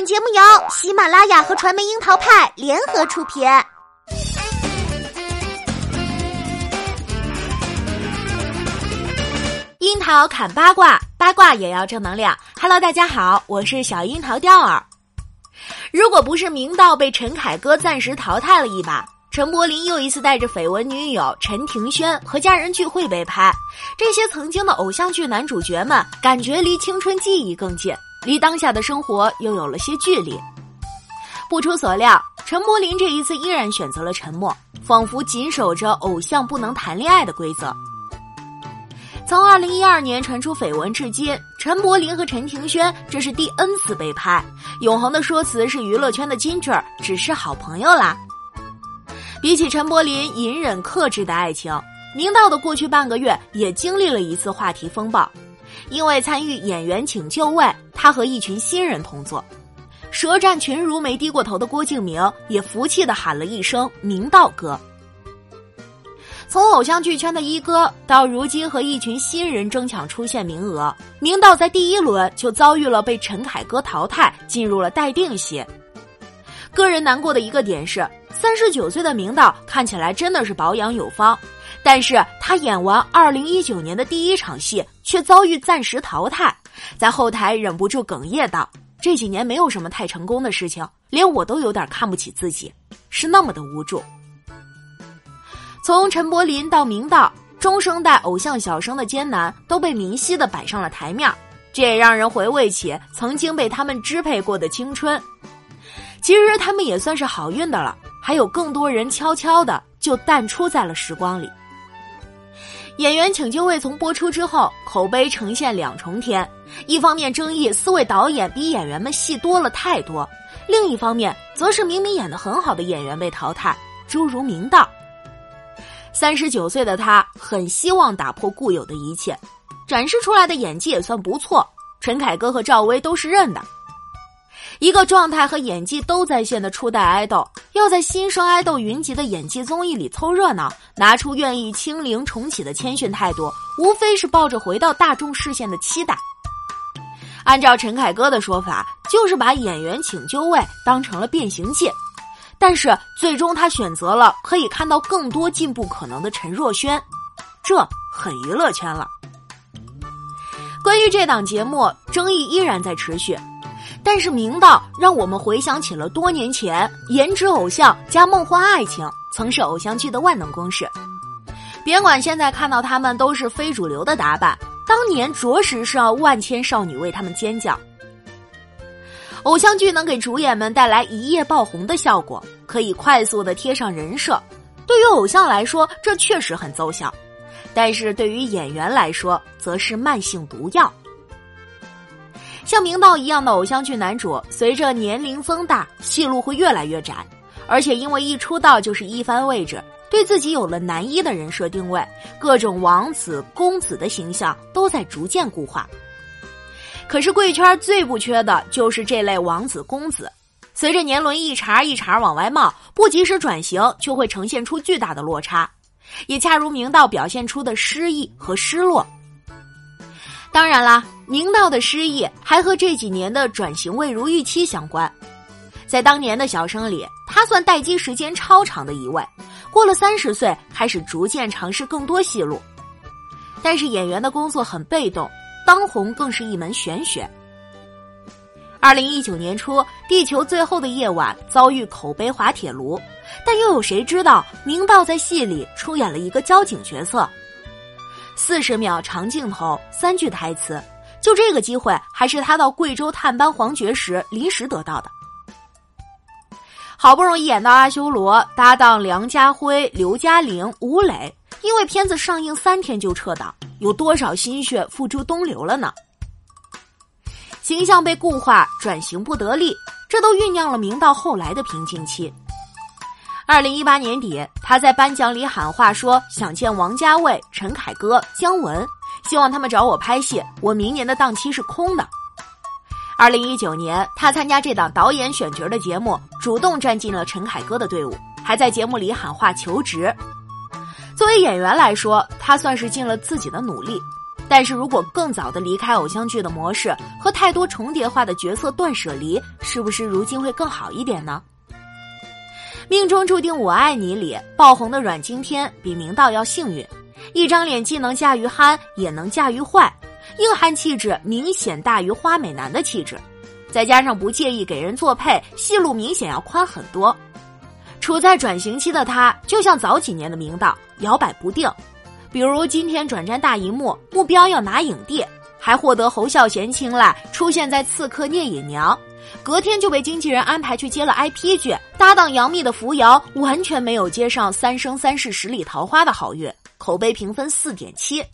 本节目由喜马拉雅和传媒樱桃派联合出品。樱桃砍八卦，八卦也要正能量。Hello，大家好，我是小樱桃钓儿。如果不是明道被陈凯歌暂时淘汰了一把，陈柏霖又一次带着绯闻女友陈庭轩和家人聚会被拍，这些曾经的偶像剧男主角们感觉离青春记忆更近，离当下的生活又有了些距离。不出所料，陈柏霖这一次依然选择了沉默，仿佛谨守着偶像不能谈恋爱的规则。从二零一二年传出绯闻至今，陈柏霖和陈庭轩这是第 N 次被拍。永恒的说辞是娱乐圈的金句儿只是好朋友啦。比起陈柏霖隐忍克制的爱情，明道的过去半个月也经历了一次话题风暴。因为参与《演员请就位》，他和一群新人同座，舌战群儒没低过头的郭敬明也服气的喊了一声“明道哥”。从偶像剧圈的一哥到如今和一群新人争抢出现名额，明道在第一轮就遭遇了被陈凯歌淘汰，进入了待定席。个人难过的一个点是，三十九岁的明道看起来真的是保养有方，但是他演完二零一九年的第一场戏，却遭遇暂时淘汰，在后台忍不住哽咽道：“这几年没有什么太成功的事情，连我都有点看不起自己，是那么的无助。”从陈柏霖到明道，中生代偶像小生的艰难都被明晰的摆上了台面，这也让人回味起曾经被他们支配过的青春。其实他们也算是好运的了，还有更多人悄悄的就淡出在了时光里。演员请就位从播出之后，口碑呈现两重天，一方面争议四位导演比演员们戏多了太多，另一方面则是明明演的很好的演员被淘汰，诸如明道。三十九岁的他很希望打破固有的一切，展示出来的演技也算不错。陈凯歌和赵薇都是认的。一个状态和演技都在线的初代爱豆，要在新生爱豆云集的演技综艺里凑热闹，拿出愿意清零重启的谦逊态度，无非是抱着回到大众视线的期待。按照陈凯歌的说法，就是把演员请就位当成了变形计。但是最终他选择了可以看到更多进步可能的陈若萱，这很娱乐圈了。关于这档节目，争议依然在持续，但是明道让我们回想起了多年前颜值偶像加梦幻爱情曾是偶像剧的万能公式。别管现在看到他们都是非主流的打扮，当年着实是让万千少女为他们尖叫。偶像剧能给主演们带来一夜爆红的效果，可以快速的贴上人设。对于偶像来说，这确实很奏效；但是对于演员来说，则是慢性毒药。像明道一样的偶像剧男主，随着年龄增大，戏路会越来越窄，而且因为一出道就是一番位置，对自己有了男一的人设定位，各种王子、公子的形象都在逐渐固化。可是贵圈最不缺的就是这类王子公子，随着年轮一茬一茬往外冒，不及时转型就会呈现出巨大的落差，也恰如明道表现出的失意和失落。当然啦，明道的失意还和这几年的转型未如预期相关。在当年的小生里，他算待机时间超长的一位，过了三十岁开始逐渐尝试更多戏路，但是演员的工作很被动。当红更是一门玄学。二零一九年初，《地球最后的夜晚》遭遇口碑滑铁卢，但又有谁知道明道在戏里出演了一个交警角色？四十秒长镜头，三句台词，就这个机会还是他到贵州探班黄觉时临时得到的。好不容易演到阿修罗，搭档梁家辉、刘嘉玲、吴磊，因为片子上映三天就撤档。有多少心血付诸东流了呢？形象被固化，转型不得力，这都酝酿了明道后来的瓶颈期。二零一八年底，他在颁奖礼喊话说想见王家卫、陈凯歌、姜文，希望他们找我拍戏，我明年的档期是空的。二零一九年，他参加这档导演选角的节目，主动站进了陈凯歌的队伍，还在节目里喊话求职。作为演员来说，他算是尽了自己的努力，但是如果更早的离开偶像剧的模式和太多重叠化的角色断舍离，是不是如今会更好一点呢？命中注定我爱你里爆红的阮经天比明道要幸运，一张脸既能驾驭憨，也能驾驭坏，硬汉气质明显大于花美男的气质，再加上不介意给人做配，戏路明显要宽很多。处在转型期的他，就像早几年的明道，摇摆不定。比如今天转战大荧幕，目标要拿影帝，还获得侯孝贤青睐，出现在《刺客聂隐娘》，隔天就被经纪人安排去接了 IP 剧，搭档杨幂的扶摇完全没有接上《三生三世十里桃花》的好运，口碑评分四点七。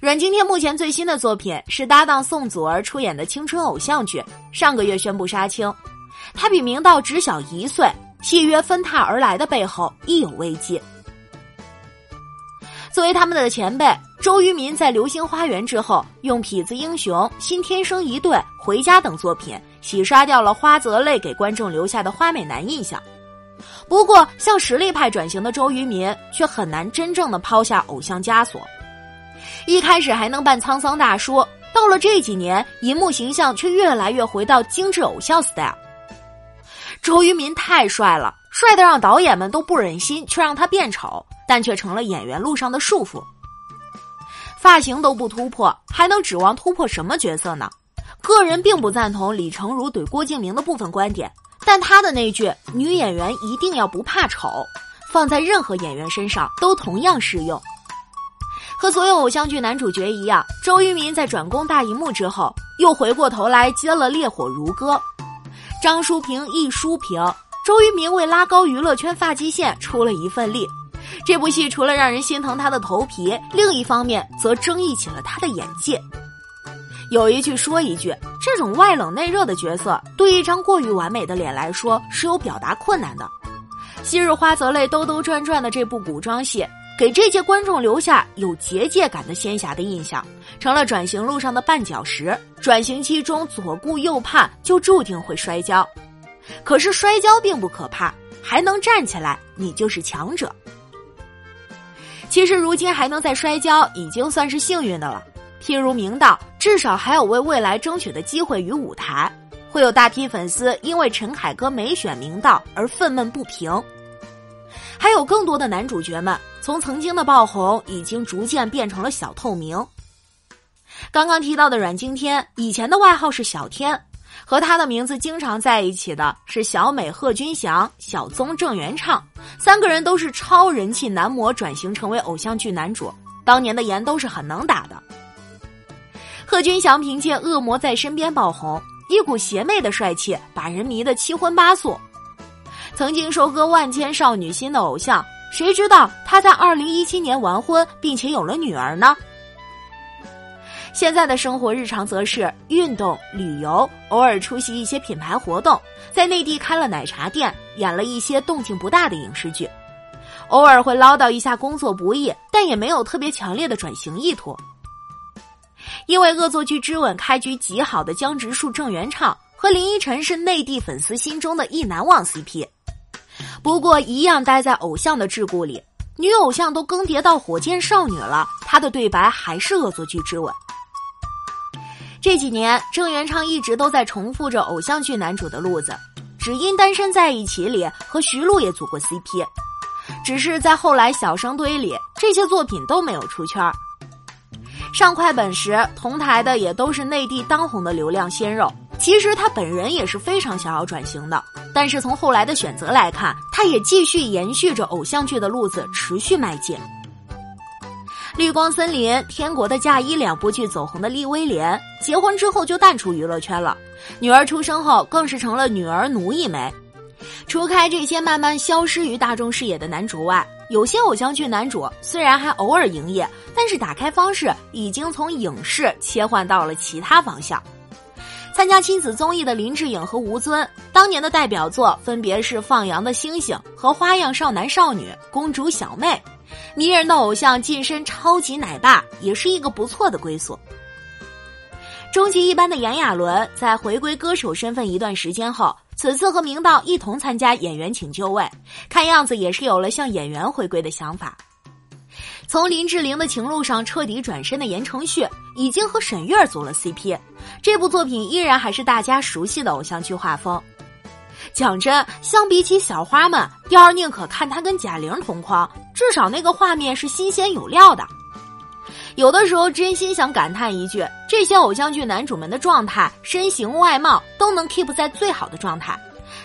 阮经天目前最新的作品是搭档宋祖儿出演的青春偶像剧，上个月宣布杀青，他比明道只小一岁，戏约分榻而来的背后亦有危机。作为他们的前辈，周渝民在《流星花园》之后，用《痞子英雄》《新天生一对》《回家》等作品洗刷掉了花泽类给观众留下的花美男印象。不过，向实力派转型的周渝民却很难真正的抛下偶像枷锁。一开始还能扮沧桑大叔，到了这几年，银幕形象却越来越回到精致偶像 style。周渝民太帅了，帅的让导演们都不忍心去让他变丑。但却成了演员路上的束缚，发型都不突破，还能指望突破什么角色呢？个人并不赞同李成儒怼郭敬明的部分观点，但他的那句“女演员一定要不怕丑”，放在任何演员身上都同样适用。和所有偶像剧男主角一样，周渝民在转攻大荧幕之后，又回过头来接了《烈火如歌》，张淑平一书评，周渝民为拉高娱乐圈发际线出了一份力。这部戏除了让人心疼他的头皮，另一方面则争议起了他的眼界。有一句说一句，这种外冷内热的角色，对一张过于完美的脸来说是有表达困难的。昔日花泽类兜兜转转的这部古装戏，给这届观众留下有结界感的仙侠的印象，成了转型路上的绊脚石。转型期中左顾右盼，就注定会摔跤。可是摔跤并不可怕，还能站起来，你就是强者。其实如今还能再摔跤，已经算是幸运的了。譬如明道，至少还有为未来争取的机会与舞台。会有大批粉丝因为陈凯歌没选明道而愤懑不平。还有更多的男主角们，从曾经的爆红，已经逐渐变成了小透明。刚刚提到的阮经天，以前的外号是小天。和他的名字经常在一起的是小美贺军翔、小宗郑元畅，三个人都是超人气男模转型成为偶像剧男主，当年的颜都是很能打的。贺军翔凭借《恶魔在身边》爆红，一股邪魅的帅气把人迷得七荤八素。曾经收割万千少女心的偶像，谁知道他在二零一七年完婚，并且有了女儿呢？现在的生活日常则是运动、旅游，偶尔出席一些品牌活动，在内地开了奶茶店，演了一些动静不大的影视剧，偶尔会唠叨一下工作不易，但也没有特别强烈的转型意图。因为恶作剧之吻开局极好的江直树、郑元畅和林依晨是内地粉丝心中的意难忘 CP，不过一样待在偶像的桎梏里，女偶像都更迭到火箭少女了，她的对白还是恶作剧之吻。这几年，郑元畅一直都在重复着偶像剧男主的路子，只因《单身在一起》里和徐璐也组过 CP，只是在后来《小生堆》里这些作品都没有出圈。上快本时同台的也都是内地当红的流量鲜肉，其实他本人也是非常想要转型的，但是从后来的选择来看，他也继续延续着偶像剧的路子，持续迈进。《绿光森林》《天国的嫁衣》两部剧走红的厉威廉，结婚之后就淡出娱乐圈了。女儿出生后，更是成了女儿奴一枚。除开这些慢慢消失于大众视野的男主外，有些偶像剧男主虽然还偶尔营业，但是打开方式已经从影视切换到了其他方向。参加亲子综艺的林志颖和吴尊，当年的代表作分别是《放羊的星星》和《花样少男少女》《公主小妹》。迷人的偶像晋升超级奶爸，也是一个不错的归宿。终极一班的炎亚纶在回归歌手身份一段时间后，此次和明道一同参加《演员请就位》，看样子也是有了向演员回归的想法。从林志玲的情路上彻底转身的言承旭，已经和沈月组了 CP。这部作品依然还是大家熟悉的偶像剧画风。讲真，相比起小花们，第二宁可看他跟贾玲同框，至少那个画面是新鲜有料的。有的时候真心想感叹一句：这些偶像剧男主们的状态、身形、外貌都能 keep 在最好的状态，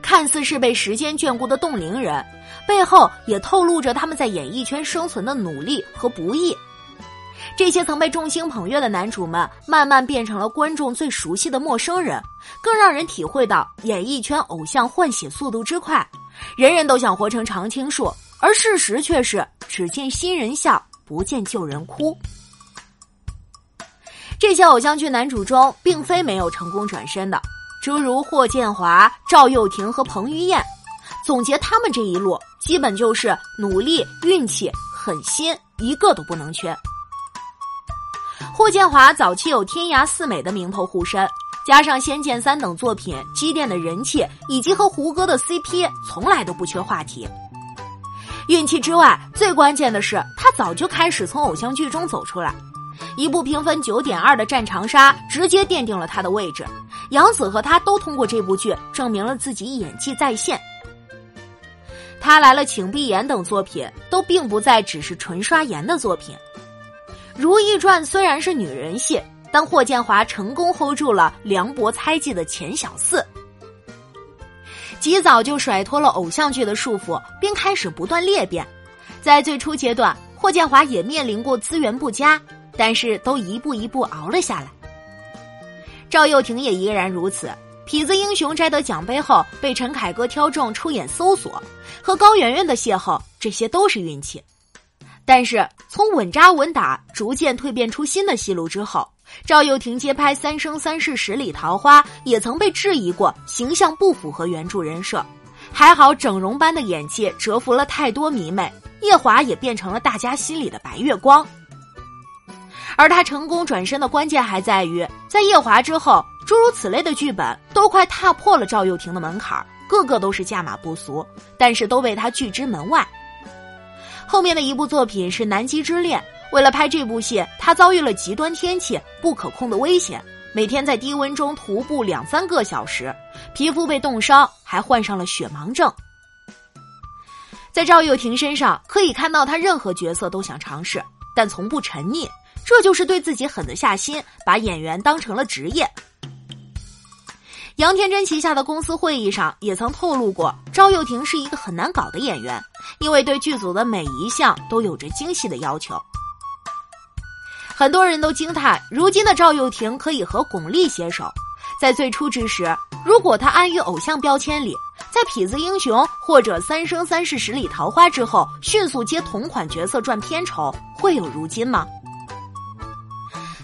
看似是被时间眷顾的冻龄人，背后也透露着他们在演艺圈生存的努力和不易。这些曾被众星捧月的男主们，慢慢变成了观众最熟悉的陌生人，更让人体会到演艺圈偶像换血速度之快，人人都想活成常青树，而事实却是只见新人笑，不见旧人哭。这些偶像剧男主中，并非没有成功转身的，诸如霍建华、赵又廷和彭于晏。总结他们这一路，基本就是努力、运气、狠心，一个都不能缺。霍建华早期有“天涯四美”的名头护身，加上《仙剑三》等作品积淀的人气，以及和胡歌的 CP，从来都不缺话题。运气之外，最关键的是他早就开始从偶像剧中走出来。一部评分九点二的《战长沙》直接奠定了他的位置，杨紫和他都通过这部剧证明了自己演技在线。他来了，请闭眼等作品都并不再只是纯刷颜的作品，《如懿传》虽然是女人戏，但霍建华成功 hold 住了凉薄猜忌的钱小四，及早就甩脱了偶像剧的束缚，并开始不断裂变。在最初阶段，霍建华也面临过资源不佳。但是都一步一步熬了下来。赵又廷也依然如此，《痞子英雄》摘得奖杯后被陈凯歌挑中出演《搜索》，和高圆圆的邂逅，这些都是运气。但是从稳扎稳打逐渐蜕变出新的戏路之后，赵又廷接拍《三生三世十里桃花》，也曾被质疑过形象不符合原著人设。还好整容般的演技折服了太多迷妹，夜华也变成了大家心里的白月光。而他成功转身的关键还在于，在夜华之后，诸如此类的剧本都快踏破了赵又廷的门槛，个个都是价码不俗，但是都被他拒之门外。后面的一部作品是《南极之恋》，为了拍这部戏，他遭遇了极端天气、不可控的危险，每天在低温中徒步两三个小时，皮肤被冻伤，还患上了雪盲症。在赵又廷身上可以看到，他任何角色都想尝试，但从不沉溺。这就是对自己狠得下心，把演员当成了职业。杨天真旗下的公司会议上也曾透露过，赵又廷是一个很难搞的演员，因为对剧组的每一项都有着精细的要求。很多人都惊叹，如今的赵又廷可以和巩俐携手。在最初之时，如果他安于偶像标签里，在《痞子英雄》或者《三生三世十里桃花》之后，迅速接同款角色赚片酬，会有如今吗？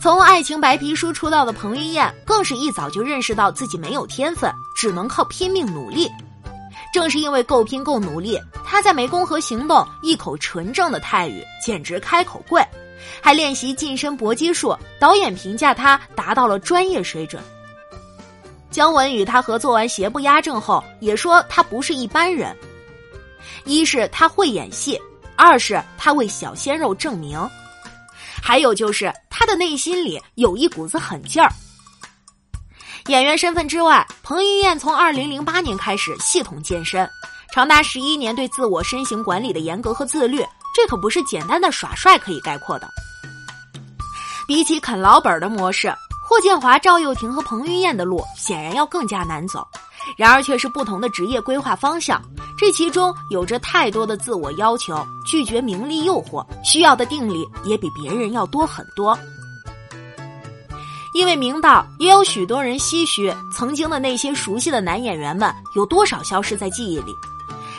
从爱情白皮书出道的彭于晏，更是一早就认识到自己没有天分，只能靠拼命努力。正是因为够拼够努力，他在《湄公河行动》一口纯正的泰语，简直开口跪，还练习近身搏击术。导演评价他达到了专业水准。姜文与他合作完《邪不压正》后，也说他不是一般人。一是他会演戏，二是他为小鲜肉证明。还有就是他的内心里有一股子狠劲儿。演员身份之外，彭于晏从二零零八年开始系统健身，长达十一年对自我身形管理的严格和自律，这可不是简单的耍帅可以概括的。比起啃老本的模式，霍建华、赵又廷和彭于晏的路显然要更加难走，然而却是不同的职业规划方向。这其中有着太多的自我要求，拒绝名利诱惑，需要的定力也比别人要多很多。因为明道，也有许多人唏嘘，曾经的那些熟悉的男演员们有多少消失在记忆里。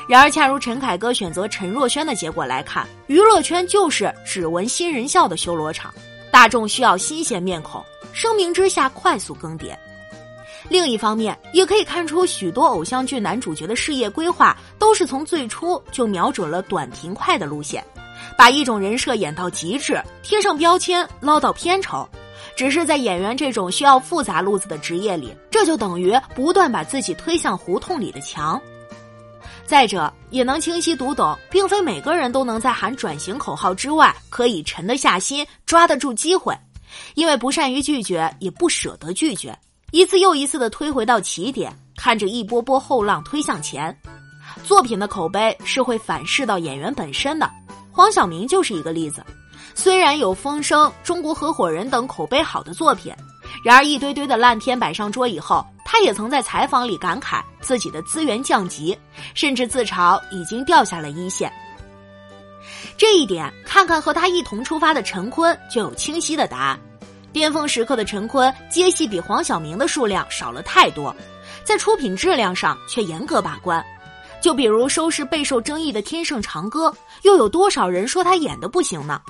然而，恰如陈凯歌选择陈若萱的结果来看，娱乐圈就是只闻新人笑的修罗场，大众需要新鲜面孔，声名之下快速更迭。另一方面，也可以看出许多偶像剧男主角的事业规划都是从最初就瞄准了短平快的路线，把一种人设演到极致，贴上标签，捞到片酬。只是在演员这种需要复杂路子的职业里，这就等于不断把自己推向胡同里的墙。再者，也能清晰读懂，并非每个人都能在喊转型口号之外，可以沉得下心、抓得住机会，因为不善于拒绝，也不舍得拒绝，一次又一次的推回到起点，看着一波波后浪推向前。作品的口碑是会反噬到演员本身的，黄晓明就是一个例子。虽然有《风声》《中国合伙人》等口碑好的作品，然而一堆堆的烂片摆上桌以后。他也曾在采访里感慨自己的资源降级，甚至自嘲已经掉下了一线。这一点，看看和他一同出发的陈坤就有清晰的答案。巅峰时刻的陈坤接戏比黄晓明的数量少了太多，在出品质量上却严格把关。就比如收视备受争议的《天盛长歌》，又有多少人说他演的不行呢？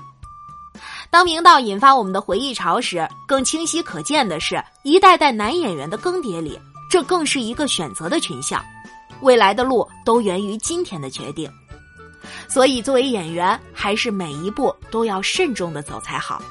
当明道引发我们的回忆潮时，更清晰可见的是，一代代男演员的更迭里，这更是一个选择的群像。未来的路都源于今天的决定，所以作为演员，还是每一步都要慎重的走才好。